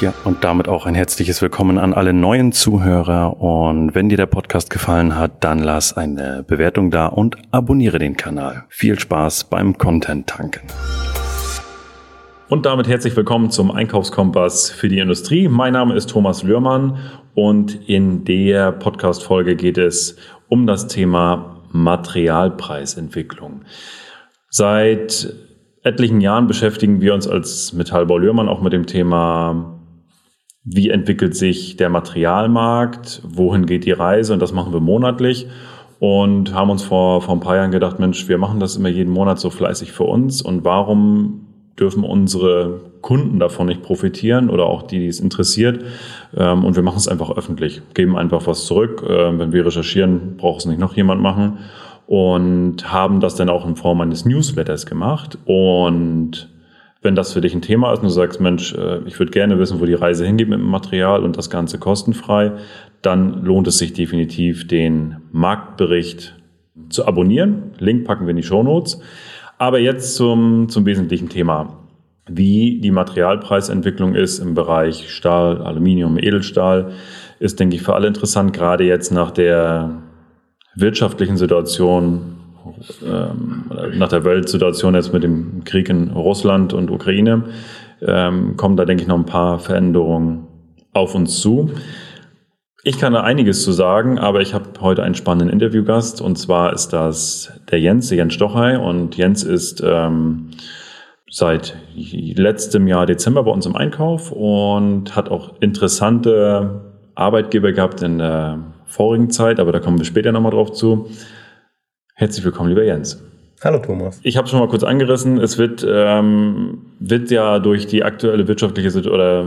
Ja, und damit auch ein herzliches Willkommen an alle neuen Zuhörer. Und wenn dir der Podcast gefallen hat, dann lass eine Bewertung da und abonniere den Kanal. Viel Spaß beim Content tanken. Und damit herzlich willkommen zum Einkaufskompass für die Industrie. Mein Name ist Thomas Lührmann und in der Podcast-Folge geht es um das Thema Materialpreisentwicklung. Seit etlichen Jahren beschäftigen wir uns als Metallbau Lührmann auch mit dem Thema wie entwickelt sich der Materialmarkt, wohin geht die Reise und das machen wir monatlich und haben uns vor, vor ein paar Jahren gedacht, Mensch, wir machen das immer jeden Monat so fleißig für uns und warum dürfen unsere Kunden davon nicht profitieren oder auch die, die es interessiert. Ähm, und wir machen es einfach öffentlich, geben einfach was zurück. Ähm, wenn wir recherchieren, braucht es nicht noch jemand machen. Und haben das dann auch in Form eines Newsletters gemacht. Und wenn das für dich ein Thema ist und du sagst, Mensch, äh, ich würde gerne wissen, wo die Reise hingeht mit dem Material und das Ganze kostenfrei, dann lohnt es sich definitiv, den Marktbericht zu abonnieren. Link packen wir in die Show Notes. Aber jetzt zum, zum wesentlichen Thema. Wie die Materialpreisentwicklung ist im Bereich Stahl, Aluminium, Edelstahl, ist, denke ich, für alle interessant, gerade jetzt nach der wirtschaftlichen Situation ähm, nach der Weltsituation jetzt mit dem Krieg in Russland und Ukraine ähm, kommen da, denke ich, noch ein paar Veränderungen auf uns zu. Ich kann da einiges zu sagen, aber ich habe heute einen spannenden Interviewgast und zwar ist das der Jens, Jens Stochhey und Jens ist ähm, seit letztem Jahr Dezember bei uns im Einkauf und hat auch interessante Arbeitgeber gehabt in der vorigen Zeit, aber da kommen wir später nochmal drauf zu. Herzlich willkommen, lieber Jens. Hallo Thomas. Ich habe es schon mal kurz angerissen. Es wird, ähm, wird ja durch die aktuelle wirtschaftliche oder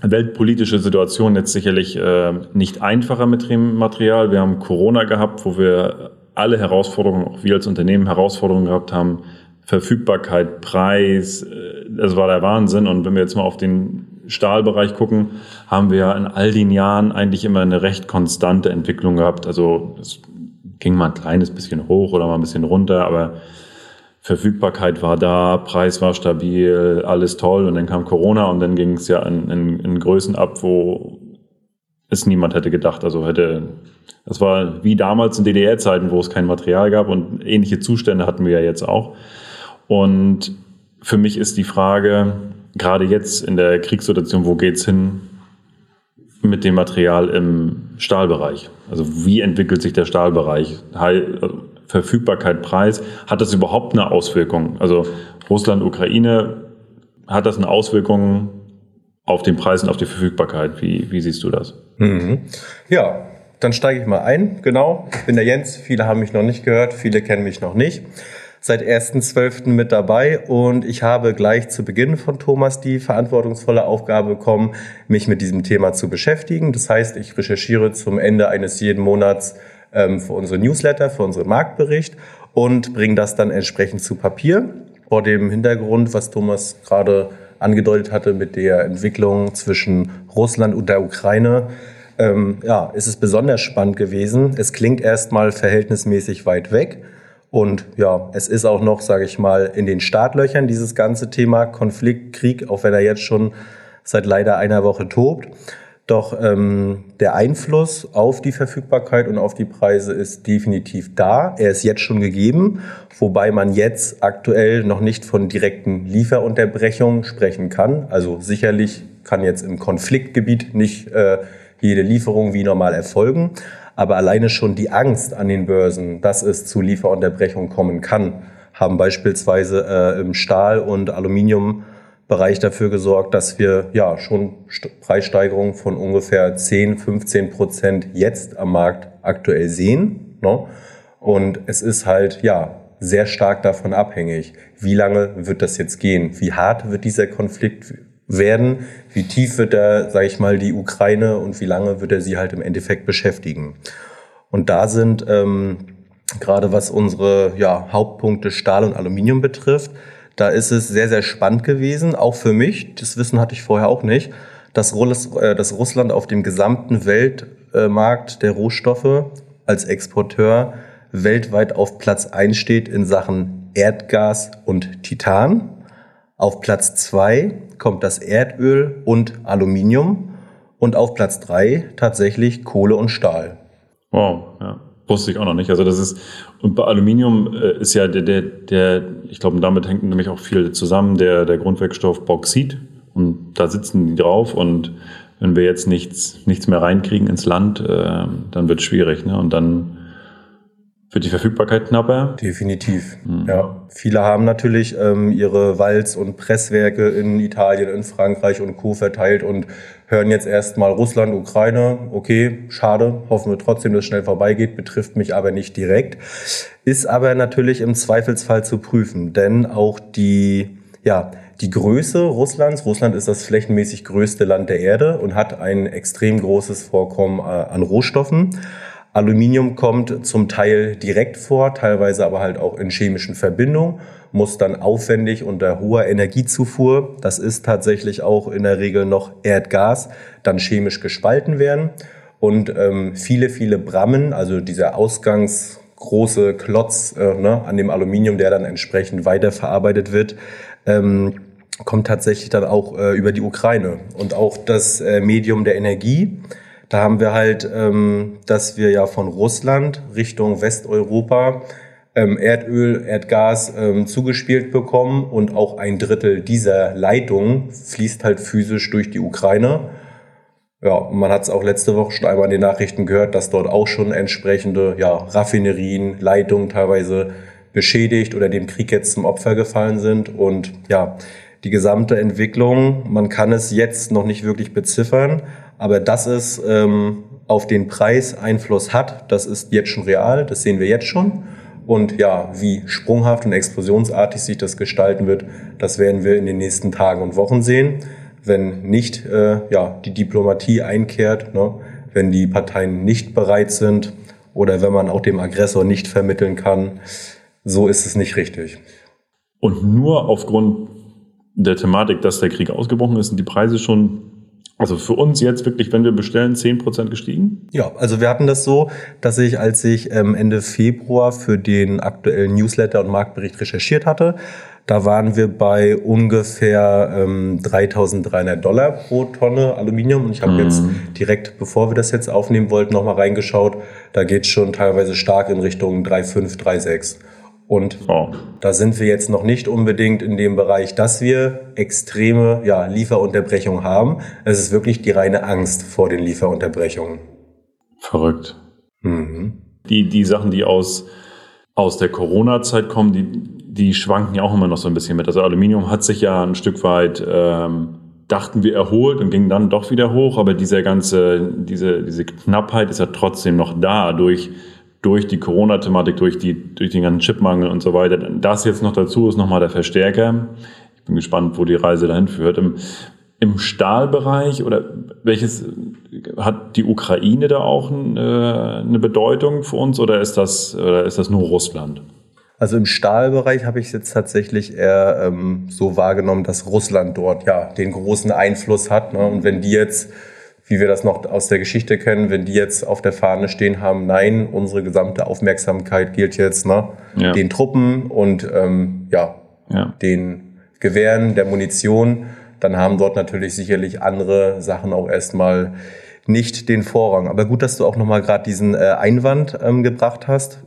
weltpolitische Situation jetzt sicherlich äh, nicht einfacher mit dem Material. Wir haben Corona gehabt, wo wir alle Herausforderungen, auch wir als Unternehmen Herausforderungen gehabt haben. Verfügbarkeit, Preis, äh, das war der Wahnsinn. Und wenn wir jetzt mal auf den Stahlbereich gucken, haben wir in all den Jahren eigentlich immer eine recht konstante Entwicklung gehabt. Also das ging mal ein kleines bisschen hoch oder mal ein bisschen runter, aber Verfügbarkeit war da, Preis war stabil, alles toll und dann kam Corona und dann ging es ja in, in, in Größen ab, wo es niemand hätte gedacht. Also hätte, das war wie damals in DDR-Zeiten, wo es kein Material gab und ähnliche Zustände hatten wir ja jetzt auch. Und für mich ist die Frage, gerade jetzt in der Kriegssituation, wo geht's hin? mit dem Material im Stahlbereich? Also wie entwickelt sich der Stahlbereich? Also Verfügbarkeit, Preis, hat das überhaupt eine Auswirkung? Also Russland, Ukraine, hat das eine Auswirkung auf den Preis und auf die Verfügbarkeit? Wie, wie siehst du das? Mhm. Ja, dann steige ich mal ein. Genau, ich bin der Jens. Viele haben mich noch nicht gehört, viele kennen mich noch nicht seit 1.12. mit dabei und ich habe gleich zu Beginn von Thomas die verantwortungsvolle Aufgabe bekommen, mich mit diesem Thema zu beschäftigen. Das heißt, ich recherchiere zum Ende eines jeden Monats ähm, für unsere Newsletter, für unseren Marktbericht und bringe das dann entsprechend zu Papier. Vor dem Hintergrund, was Thomas gerade angedeutet hatte mit der Entwicklung zwischen Russland und der Ukraine, ähm, ja, ist es besonders spannend gewesen. Es klingt erstmal verhältnismäßig weit weg. Und ja, es ist auch noch, sage ich mal, in den Startlöchern dieses ganze Thema Konflikt, Krieg, auch wenn er jetzt schon seit leider einer Woche tobt. Doch ähm, der Einfluss auf die Verfügbarkeit und auf die Preise ist definitiv da. Er ist jetzt schon gegeben, wobei man jetzt aktuell noch nicht von direkten Lieferunterbrechungen sprechen kann. Also sicherlich kann jetzt im Konfliktgebiet nicht äh, jede Lieferung wie normal erfolgen. Aber alleine schon die Angst an den Börsen, dass es zu Lieferunterbrechungen kommen kann, haben beispielsweise äh, im Stahl- und Aluminiumbereich dafür gesorgt, dass wir ja schon Preissteigerungen von ungefähr 10, 15 Prozent jetzt am Markt aktuell sehen. Ne? Und es ist halt ja sehr stark davon abhängig, wie lange wird das jetzt gehen, wie hart wird dieser Konflikt werden, wie tief wird er, sage ich mal, die Ukraine und wie lange wird er sie halt im Endeffekt beschäftigen. Und da sind ähm, gerade was unsere ja, Hauptpunkte Stahl und Aluminium betrifft, da ist es sehr, sehr spannend gewesen, auch für mich, das Wissen hatte ich vorher auch nicht, dass, äh, dass Russland auf dem gesamten Weltmarkt der Rohstoffe als Exporteur weltweit auf Platz 1 steht in Sachen Erdgas und Titan Auf Platz zwei kommt das Erdöl und Aluminium und auf Platz drei tatsächlich Kohle und Stahl. Wow, ja. Wusste ich auch noch nicht. Also das ist, und bei Aluminium äh, ist ja der, der, der ich glaube, damit hängt nämlich auch viel zusammen, der, der Grundwerkstoff Bauxit. Und da sitzen die drauf und wenn wir jetzt nichts, nichts mehr reinkriegen ins Land, äh, dann wird es schwierig. Ne? Und dann wird die Verfügbarkeit knapper? Definitiv. Mhm. Ja. Viele haben natürlich ähm, ihre Walz- und Presswerke in Italien, in Frankreich und Co. verteilt und hören jetzt erstmal Russland, Ukraine. Okay, schade. Hoffen wir trotzdem, dass es schnell vorbeigeht. Betrifft mich aber nicht direkt. Ist aber natürlich im Zweifelsfall zu prüfen, denn auch die, ja, die Größe Russlands, Russland ist das flächenmäßig größte Land der Erde und hat ein extrem großes Vorkommen äh, an Rohstoffen. Aluminium kommt zum Teil direkt vor, teilweise aber halt auch in chemischen Verbindungen, muss dann aufwendig unter hoher Energiezufuhr, das ist tatsächlich auch in der Regel noch Erdgas, dann chemisch gespalten werden. Und ähm, viele, viele Brammen, also dieser ausgangsgroße Klotz äh, ne, an dem Aluminium, der dann entsprechend weiterverarbeitet wird, ähm, kommt tatsächlich dann auch äh, über die Ukraine. Und auch das äh, Medium der Energie, da haben wir halt, ähm, dass wir ja von Russland Richtung Westeuropa ähm, Erdöl, Erdgas ähm, zugespielt bekommen und auch ein Drittel dieser Leitung fließt halt physisch durch die Ukraine. Ja, man hat es auch letzte Woche schon einmal in den Nachrichten gehört, dass dort auch schon entsprechende ja, Raffinerien, Leitungen teilweise beschädigt oder dem Krieg jetzt zum Opfer gefallen sind. Und ja, die gesamte Entwicklung, man kann es jetzt noch nicht wirklich beziffern, aber dass es ähm, auf den Preis Einfluss hat, das ist jetzt schon real, das sehen wir jetzt schon. Und ja, wie sprunghaft und explosionsartig sich das gestalten wird, das werden wir in den nächsten Tagen und Wochen sehen. Wenn nicht äh, ja, die Diplomatie einkehrt, ne, wenn die Parteien nicht bereit sind oder wenn man auch dem Aggressor nicht vermitteln kann, so ist es nicht richtig. Und nur aufgrund der Thematik, dass der Krieg ausgebrochen ist, sind die Preise schon also für uns jetzt wirklich, wenn wir bestellen, 10% gestiegen? Ja, also wir hatten das so, dass ich, als ich ähm, Ende Februar für den aktuellen Newsletter und Marktbericht recherchiert hatte, da waren wir bei ungefähr ähm, 3.300 Dollar pro Tonne Aluminium. Und ich habe mhm. jetzt direkt, bevor wir das jetzt aufnehmen wollten, nochmal reingeschaut. Da geht schon teilweise stark in Richtung 3,5, 3,6. Und oh. da sind wir jetzt noch nicht unbedingt in dem Bereich, dass wir extreme ja, Lieferunterbrechungen haben. Es ist wirklich die reine Angst vor den Lieferunterbrechungen. Verrückt. Mhm. Die, die Sachen, die aus, aus der Corona-Zeit kommen, die, die schwanken ja auch immer noch so ein bisschen mit. Also Aluminium hat sich ja ein Stück weit, ähm, dachten wir, erholt und ging dann doch wieder hoch, aber diese ganze, diese, diese Knappheit ist ja trotzdem noch da durch durch die Corona-Thematik, durch, die, durch den ganzen Chipmangel und so weiter. Das jetzt noch dazu ist nochmal der Verstärker. Ich bin gespannt, wo die Reise dahin führt. Im, im Stahlbereich oder welches hat die Ukraine da auch eine, eine Bedeutung für uns oder ist das, oder ist das nur Russland? Also im Stahlbereich habe ich jetzt tatsächlich eher ähm, so wahrgenommen, dass Russland dort ja den großen Einfluss hat. Ne? Und wenn die jetzt wie wir das noch aus der Geschichte kennen, wenn die jetzt auf der Fahne stehen haben, nein, unsere gesamte Aufmerksamkeit gilt jetzt ne, ja. den Truppen und ähm, ja, ja, den Gewehren, der Munition, dann haben dort natürlich sicherlich andere Sachen auch erstmal nicht den Vorrang. Aber gut, dass du auch nochmal gerade diesen äh, Einwand ähm, gebracht hast.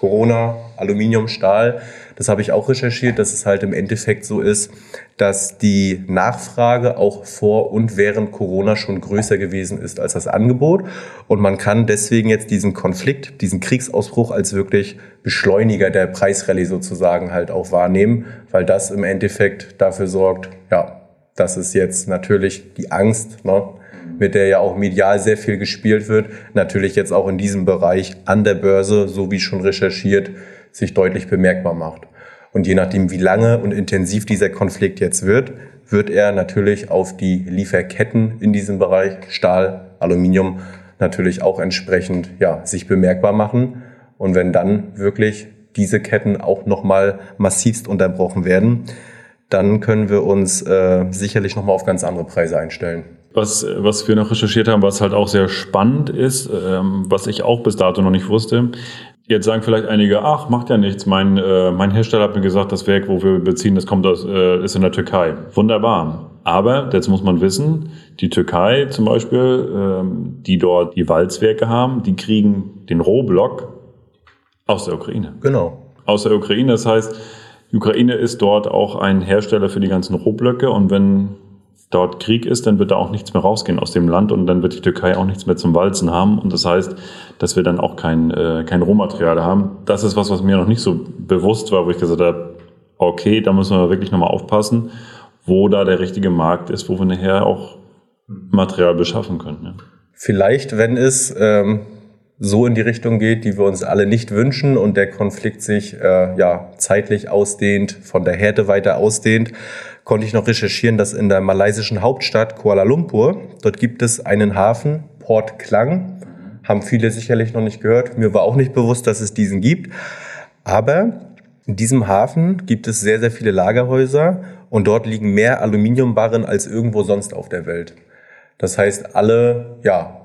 Corona, Aluminium, Stahl. Das habe ich auch recherchiert, dass es halt im Endeffekt so ist, dass die Nachfrage auch vor und während Corona schon größer gewesen ist als das Angebot. Und man kann deswegen jetzt diesen Konflikt, diesen Kriegsausbruch als wirklich Beschleuniger der Preisrallye sozusagen halt auch wahrnehmen, weil das im Endeffekt dafür sorgt, ja, dass es jetzt natürlich die Angst, ne, mit der ja auch medial sehr viel gespielt wird, natürlich jetzt auch in diesem Bereich an der Börse, so wie schon recherchiert, sich deutlich bemerkbar macht. Und je nachdem, wie lange und intensiv dieser Konflikt jetzt wird, wird er natürlich auf die Lieferketten in diesem Bereich Stahl, Aluminium natürlich auch entsprechend ja, sich bemerkbar machen. Und wenn dann wirklich diese Ketten auch nochmal massivst unterbrochen werden, dann können wir uns äh, sicherlich nochmal auf ganz andere Preise einstellen. Was, was wir noch recherchiert haben, was halt auch sehr spannend ist, ähm, was ich auch bis dato noch nicht wusste, Jetzt sagen vielleicht einige, ach, macht ja nichts. Mein, äh, mein Hersteller hat mir gesagt, das Werk, wo wir beziehen, das kommt aus, äh, ist in der Türkei. Wunderbar. Aber jetzt muss man wissen, die Türkei zum Beispiel, ähm, die dort die Walzwerke haben, die kriegen den Rohblock aus der Ukraine. Genau. Aus der Ukraine. Das heißt, die Ukraine ist dort auch ein Hersteller für die ganzen Rohblöcke und wenn dort Krieg ist, dann wird da auch nichts mehr rausgehen aus dem Land und dann wird die Türkei auch nichts mehr zum Walzen haben. Und das heißt, dass wir dann auch kein, äh, kein Rohmaterial haben. Das ist was, was mir noch nicht so bewusst war, wo ich gesagt habe, okay, da müssen wir wirklich nochmal aufpassen, wo da der richtige Markt ist, wo wir nachher auch Material beschaffen können. Ja. Vielleicht, wenn es ähm, so in die Richtung geht, die wir uns alle nicht wünschen und der Konflikt sich äh, ja zeitlich ausdehnt, von der Härte weiter ausdehnt, konnte ich noch recherchieren, dass in der malaysischen Hauptstadt Kuala Lumpur, dort gibt es einen Hafen, Port Klang, haben viele sicherlich noch nicht gehört. Mir war auch nicht bewusst, dass es diesen gibt. Aber in diesem Hafen gibt es sehr, sehr viele Lagerhäuser und dort liegen mehr Aluminiumbarren als irgendwo sonst auf der Welt. Das heißt, alle ja,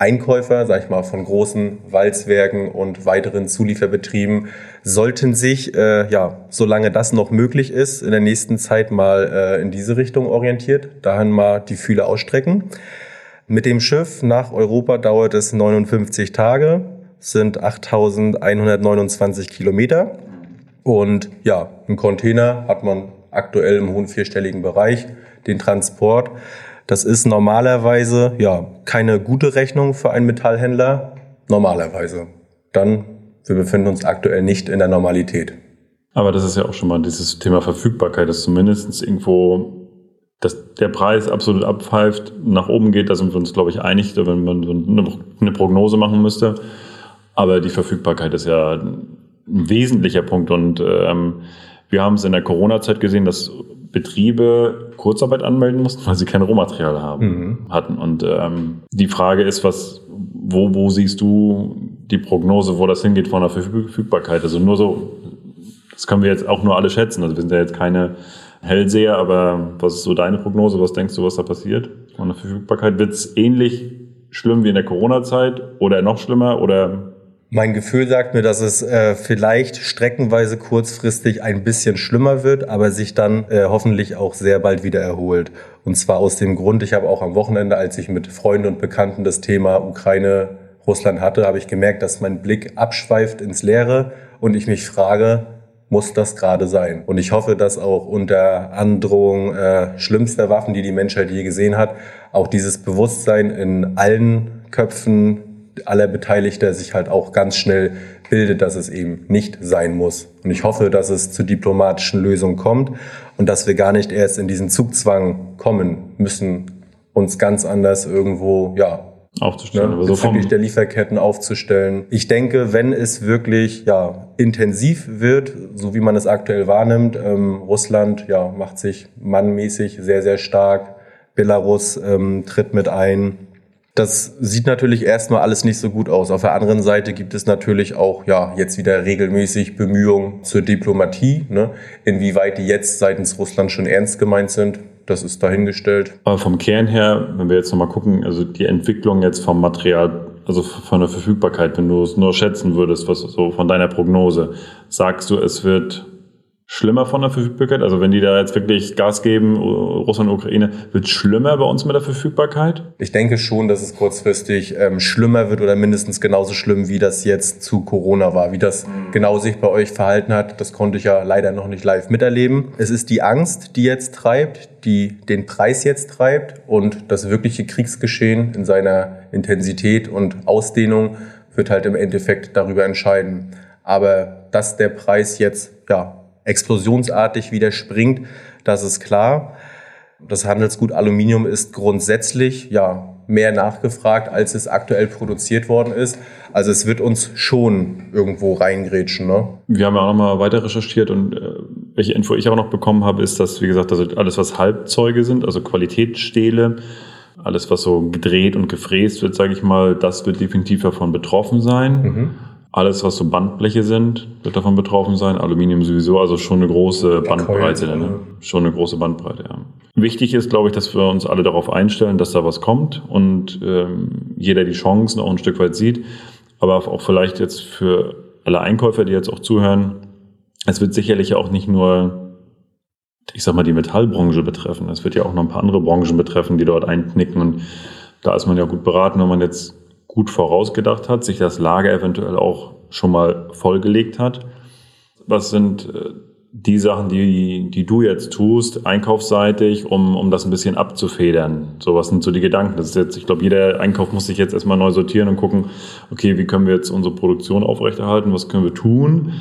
Einkäufer, sag ich mal, von großen Walzwerken und weiteren Zulieferbetrieben sollten sich, äh, ja, solange das noch möglich ist, in der nächsten Zeit mal äh, in diese Richtung orientiert, dahin mal die Fühle ausstrecken. Mit dem Schiff nach Europa dauert es 59 Tage, sind 8.129 Kilometer. Und ja, im Container hat man aktuell im hohen vierstelligen Bereich den Transport. Das ist normalerweise ja keine gute Rechnung für einen Metallhändler. Normalerweise. Dann, wir befinden uns aktuell nicht in der Normalität. Aber das ist ja auch schon mal dieses Thema Verfügbarkeit, dass zumindest irgendwo dass der Preis absolut abpfeift, nach oben geht, da sind wir uns, glaube ich, einig, wenn man eine Prognose machen müsste. Aber die Verfügbarkeit ist ja ein wesentlicher Punkt. Und ähm, wir haben es in der Corona-Zeit gesehen, dass Betriebe Kurzarbeit anmelden mussten, weil sie kein Rohmaterial haben, mhm. hatten. Und ähm, die Frage ist, was, wo, wo siehst du die Prognose, wo das hingeht von der Verfügbarkeit? Also nur so, das können wir jetzt auch nur alle schätzen. Also wir sind ja jetzt keine Hellseher, aber was ist so deine Prognose? Was denkst du, was da passiert von der Verfügbarkeit? Wird es ähnlich schlimm wie in der Corona-Zeit oder noch schlimmer oder mein Gefühl sagt mir, dass es äh, vielleicht streckenweise kurzfristig ein bisschen schlimmer wird, aber sich dann äh, hoffentlich auch sehr bald wieder erholt. Und zwar aus dem Grund, ich habe auch am Wochenende, als ich mit Freunden und Bekannten das Thema Ukraine, Russland hatte, habe ich gemerkt, dass mein Blick abschweift ins Leere und ich mich frage, muss das gerade sein? Und ich hoffe, dass auch unter Androhung äh, schlimmster Waffen, die die Menschheit je gesehen hat, auch dieses Bewusstsein in allen Köpfen aller Beteiligter sich halt auch ganz schnell bildet, dass es eben nicht sein muss. Und ich hoffe, dass es zu diplomatischen Lösungen kommt und dass wir gar nicht erst in diesen Zugzwang kommen müssen, uns ganz anders irgendwo, ja, aufzustellen. Ne, so der Lieferketten aufzustellen. Ich denke, wenn es wirklich ja intensiv wird, so wie man es aktuell wahrnimmt, ähm, Russland ja macht sich mannmäßig sehr sehr stark, Belarus ähm, tritt mit ein, das sieht natürlich erstmal alles nicht so gut aus. Auf der anderen Seite gibt es natürlich auch, ja, jetzt wieder regelmäßig Bemühungen zur Diplomatie. Ne? Inwieweit die jetzt seitens Russland schon ernst gemeint sind, das ist dahingestellt. Aber vom Kern her, wenn wir jetzt nochmal gucken, also die Entwicklung jetzt vom Material, also von der Verfügbarkeit, wenn du es nur schätzen würdest, was so von deiner Prognose, sagst du, es wird schlimmer von der Verfügbarkeit? Also wenn die da jetzt wirklich Gas geben, Russland und Ukraine, wird es schlimmer bei uns mit der Verfügbarkeit? Ich denke schon, dass es kurzfristig ähm, schlimmer wird oder mindestens genauso schlimm, wie das jetzt zu Corona war. Wie das mhm. genau sich bei euch verhalten hat, das konnte ich ja leider noch nicht live miterleben. Es ist die Angst, die jetzt treibt, die den Preis jetzt treibt und das wirkliche Kriegsgeschehen in seiner Intensität und Ausdehnung wird halt im Endeffekt darüber entscheiden. Aber dass der Preis jetzt ja explosionsartig wieder springt, das ist klar. Das Handelsgut Aluminium ist grundsätzlich ja mehr nachgefragt, als es aktuell produziert worden ist. Also es wird uns schon irgendwo reingrätschen. Ne? Wir haben ja auch nochmal weiter recherchiert und äh, welche Info ich auch noch bekommen habe, ist, dass, wie gesagt, also alles, was Halbzeuge sind, also Qualitätsstähle, alles, was so gedreht und gefräst wird, sage ich mal, das wird definitiv davon betroffen sein. Mhm. Alles, was so Bandbleche sind, wird davon betroffen sein. Aluminium sowieso, also schon eine große Bandbreite. Ne? Schon eine große Bandbreite, ja. Wichtig ist, glaube ich, dass wir uns alle darauf einstellen, dass da was kommt und ähm, jeder die Chancen auch ein Stück weit sieht. Aber auch vielleicht jetzt für alle Einkäufer, die jetzt auch zuhören, es wird sicherlich auch nicht nur, ich sag mal, die Metallbranche betreffen. Es wird ja auch noch ein paar andere Branchen betreffen, die dort einknicken. Und da ist man ja gut beraten, wenn man jetzt gut vorausgedacht hat, sich das Lager eventuell auch schon mal vollgelegt hat. Was sind äh, die Sachen, die, die du jetzt tust, einkaufsseitig, um, um das ein bisschen abzufedern? So, was sind so die Gedanken? Das ist jetzt, ich glaube, jeder Einkauf muss sich jetzt erstmal neu sortieren und gucken, okay, wie können wir jetzt unsere Produktion aufrechterhalten? Was können wir tun?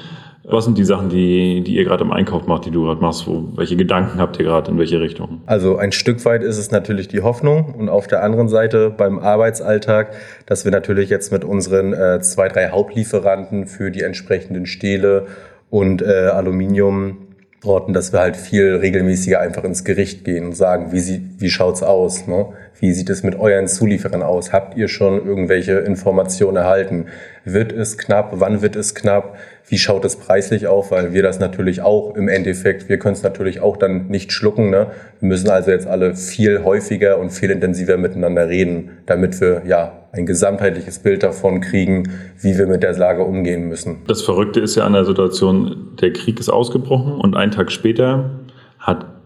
Was sind die Sachen, die, die ihr gerade im Einkauf macht, die du gerade machst? Wo, welche Gedanken habt ihr gerade in welche Richtung? Also ein Stück weit ist es natürlich die Hoffnung und auf der anderen Seite beim Arbeitsalltag, dass wir natürlich jetzt mit unseren äh, zwei, drei Hauptlieferanten für die entsprechenden Stähle und äh, Aluminium Orten, dass wir halt viel regelmäßiger einfach ins Gericht gehen und sagen, wie, sie, wie schaut's aus? Ne? Wie sieht es mit euren Zulieferern aus? Habt ihr schon irgendwelche Informationen erhalten? Wird es knapp? Wann wird es knapp? Wie schaut es preislich auf? Weil wir das natürlich auch im Endeffekt, wir können es natürlich auch dann nicht schlucken. Ne? Wir müssen also jetzt alle viel häufiger und viel intensiver miteinander reden, damit wir ja ein gesamtheitliches Bild davon kriegen, wie wir mit der Lage umgehen müssen. Das Verrückte ist ja an der Situation, der Krieg ist ausgebrochen und einen Tag später hat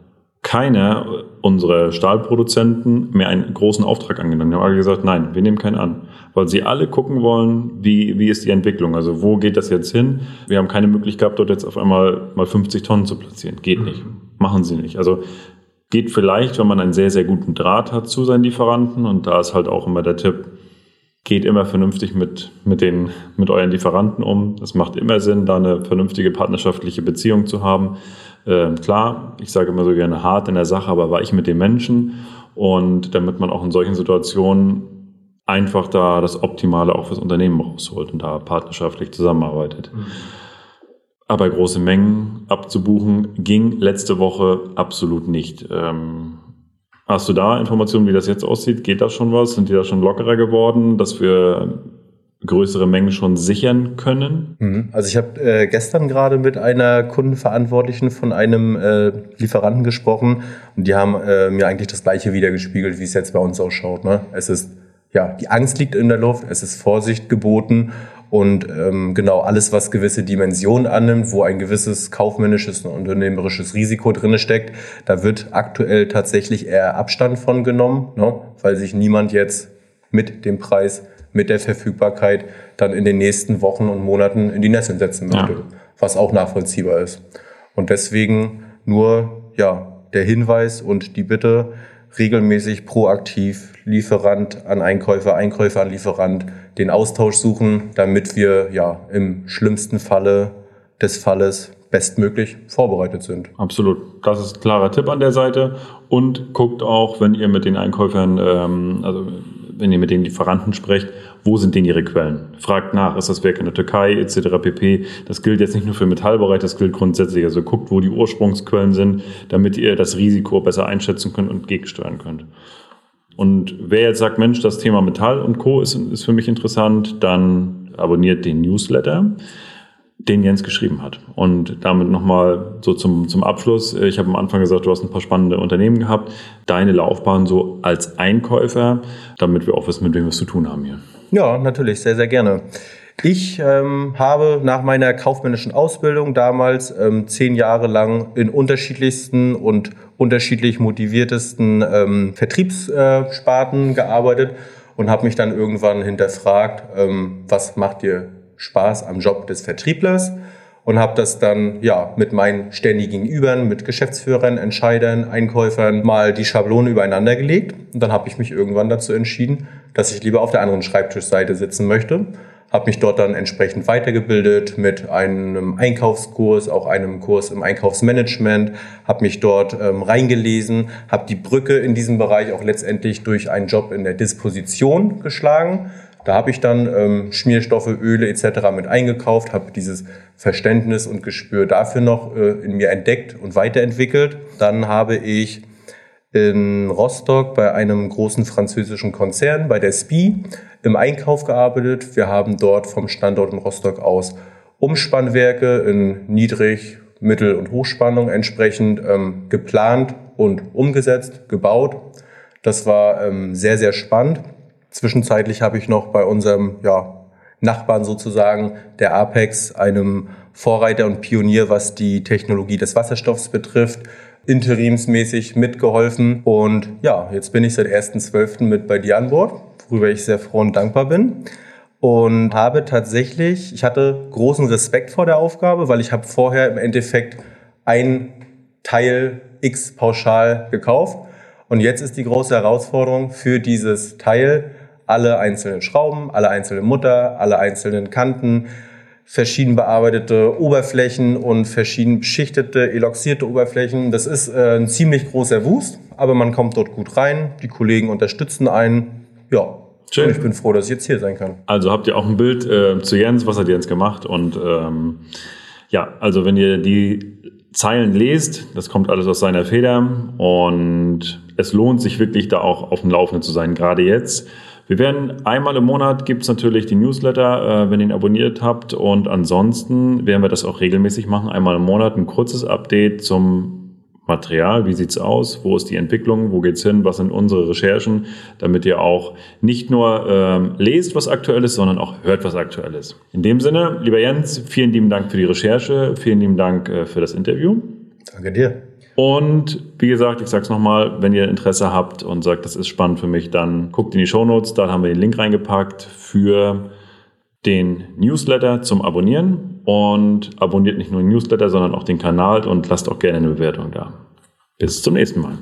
keiner unserer Stahlproduzenten mehr einen großen Auftrag angenommen. Die haben alle gesagt, nein, wir nehmen keinen an. Weil sie alle gucken wollen, wie, wie ist die Entwicklung? Also wo geht das jetzt hin? Wir haben keine Möglichkeit, dort jetzt auf einmal mal 50 Tonnen zu platzieren. Geht mhm. nicht. Machen sie nicht. Also geht vielleicht, wenn man einen sehr, sehr guten Draht hat zu seinen Lieferanten. Und da ist halt auch immer der Tipp, geht immer vernünftig mit, mit, den, mit euren Lieferanten um. Es macht immer Sinn, da eine vernünftige partnerschaftliche Beziehung zu haben. Äh, klar, ich sage immer so gerne hart in der Sache, aber war ich mit den Menschen und damit man auch in solchen Situationen einfach da das Optimale auch fürs Unternehmen rausholt und da partnerschaftlich zusammenarbeitet. Mhm. Aber große Mengen abzubuchen ging letzte Woche absolut nicht. Ähm, hast du da Informationen, wie das jetzt aussieht? Geht da schon was? Sind die da schon lockerer geworden, dass wir größere Mengen schon sichern können? Mhm. Also ich habe äh, gestern gerade mit einer Kundenverantwortlichen von einem äh, Lieferanten gesprochen und die haben äh, mir eigentlich das gleiche wiedergespiegelt, wie es jetzt bei uns ausschaut. Ne? Es ist ja die Angst liegt in der Luft, es ist Vorsicht geboten und ähm, genau alles, was gewisse Dimensionen annimmt, wo ein gewisses kaufmännisches und unternehmerisches Risiko drinne steckt, da wird aktuell tatsächlich eher Abstand von genommen, ne? weil sich niemand jetzt mit dem Preis mit der Verfügbarkeit dann in den nächsten Wochen und Monaten in die Nesseln setzen möchte, ja. was auch nachvollziehbar ist. Und deswegen nur ja der Hinweis und die Bitte regelmäßig proaktiv Lieferant an Einkäufer, Einkäufer an Lieferant den Austausch suchen, damit wir ja im schlimmsten Falle des Falles bestmöglich vorbereitet sind. Absolut. Das ist ein klarer Tipp an der Seite. Und guckt auch, wenn ihr mit den Einkäufern, ähm, also wenn ihr mit den Lieferanten sprecht, wo sind denn ihre Quellen? Fragt nach, ist das Werk in der Türkei etc. pp. Das gilt jetzt nicht nur für Metallbereich, das gilt grundsätzlich. Also guckt, wo die Ursprungsquellen sind, damit ihr das Risiko besser einschätzen könnt und gegensteuern könnt. Und wer jetzt sagt, Mensch, das Thema Metall und Co. ist, ist für mich interessant, dann abonniert den Newsletter den Jens geschrieben hat. Und damit nochmal so zum, zum Abschluss. Ich habe am Anfang gesagt, du hast ein paar spannende Unternehmen gehabt. Deine Laufbahn so als Einkäufer, damit wir auch wissen, mit wem wir es zu tun haben hier. Ja, natürlich, sehr, sehr gerne. Ich ähm, habe nach meiner kaufmännischen Ausbildung damals ähm, zehn Jahre lang in unterschiedlichsten und unterschiedlich motiviertesten ähm, Vertriebssparten gearbeitet und habe mich dann irgendwann hinterfragt, ähm, was macht dir Spaß am Job des Vertrieblers und habe das dann ja mit meinen ständigen Übern, mit Geschäftsführern, Entscheidern, Einkäufern mal die Schablone übereinander gelegt. Und dann habe ich mich irgendwann dazu entschieden, dass ich lieber auf der anderen Schreibtischseite sitzen möchte. Habe mich dort dann entsprechend weitergebildet mit einem Einkaufskurs, auch einem Kurs im Einkaufsmanagement, habe mich dort ähm, reingelesen, habe die Brücke in diesem Bereich auch letztendlich durch einen Job in der Disposition geschlagen, da habe ich dann ähm, Schmierstoffe, Öle etc. mit eingekauft, habe dieses Verständnis und Gespür dafür noch äh, in mir entdeckt und weiterentwickelt. Dann habe ich in Rostock bei einem großen französischen Konzern, bei der SPI, im Einkauf gearbeitet. Wir haben dort vom Standort in Rostock aus Umspannwerke in Niedrig-, Mittel- und Hochspannung entsprechend ähm, geplant und umgesetzt, gebaut. Das war ähm, sehr, sehr spannend. Zwischenzeitlich habe ich noch bei unserem ja, Nachbarn sozusagen, der Apex, einem Vorreiter und Pionier, was die Technologie des Wasserstoffs betrifft, interimsmäßig mitgeholfen. Und ja, jetzt bin ich seit 1.12. mit bei dir an Bord, worüber ich sehr froh und dankbar bin. Und habe tatsächlich, ich hatte großen Respekt vor der Aufgabe, weil ich habe vorher im Endeffekt ein Teil X pauschal gekauft. Und jetzt ist die große Herausforderung für dieses Teil, alle einzelnen Schrauben, alle einzelnen Mutter, alle einzelnen Kanten, verschieden bearbeitete Oberflächen und verschieden beschichtete, eloxierte Oberflächen. Das ist äh, ein ziemlich großer Wust, aber man kommt dort gut rein. Die Kollegen unterstützen einen. Ja, Schön. Und ich bin froh, dass ich jetzt hier sein kann. Also habt ihr auch ein Bild äh, zu Jens, was hat Jens gemacht? Und ähm, ja, also wenn ihr die Zeilen lest, das kommt alles aus seiner Feder und es lohnt sich wirklich da auch auf dem Laufenden zu sein, gerade jetzt. Wir werden einmal im Monat gibt es natürlich die Newsletter, äh, wenn ihr ihn abonniert habt. Und ansonsten werden wir das auch regelmäßig machen. Einmal im Monat ein kurzes Update zum Material. Wie sieht's aus? Wo ist die Entwicklung? Wo geht's hin? Was sind unsere Recherchen? Damit ihr auch nicht nur ähm, lest, was aktuell ist, sondern auch hört, was aktuell ist. In dem Sinne, lieber Jens, vielen lieben Dank für die Recherche. Vielen lieben Dank äh, für das Interview. Danke dir. Und wie gesagt, ich sage es nochmal, wenn ihr Interesse habt und sagt, das ist spannend für mich, dann guckt in die Show Notes, da haben wir den Link reingepackt für den Newsletter zum Abonnieren und abonniert nicht nur den Newsletter, sondern auch den Kanal und lasst auch gerne eine Bewertung da. Bis zum nächsten Mal.